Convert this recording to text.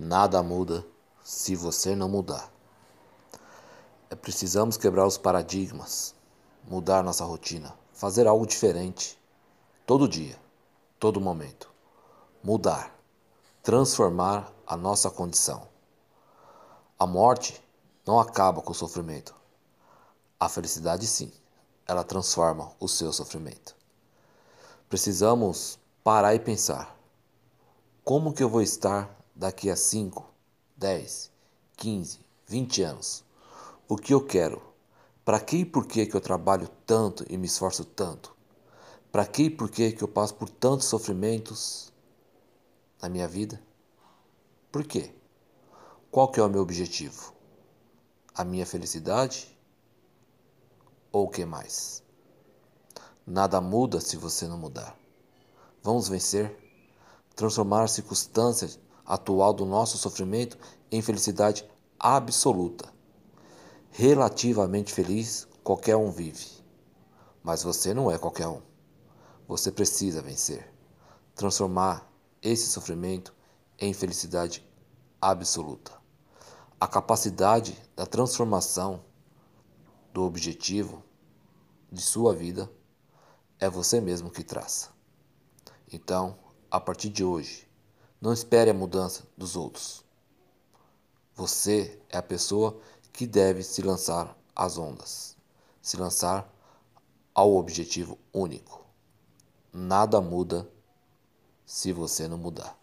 Nada muda se você não mudar. É precisamos quebrar os paradigmas, mudar nossa rotina, fazer algo diferente todo dia, todo momento. Mudar, transformar a nossa condição. A morte não acaba com o sofrimento. A felicidade sim, ela transforma o seu sofrimento. Precisamos parar e pensar: como que eu vou estar daqui a 5, 10, 15, 20 anos? O que eu quero? Para que e por que, que eu trabalho tanto e me esforço tanto? Para que e por que, que eu passo por tantos sofrimentos na minha vida? Por quê? Qual que é o meu objetivo? A minha felicidade? Ou o que mais? Nada muda se você não mudar. Vamos vencer, transformar a circunstância atual do nosso sofrimento em felicidade absoluta. Relativamente feliz, qualquer um vive. Mas você não é qualquer um. Você precisa vencer, transformar esse sofrimento em felicidade absoluta. A capacidade da transformação do objetivo de sua vida é você mesmo que traça. Então, a partir de hoje, não espere a mudança dos outros. Você é a pessoa que deve se lançar às ondas, se lançar ao objetivo único. Nada muda se você não mudar.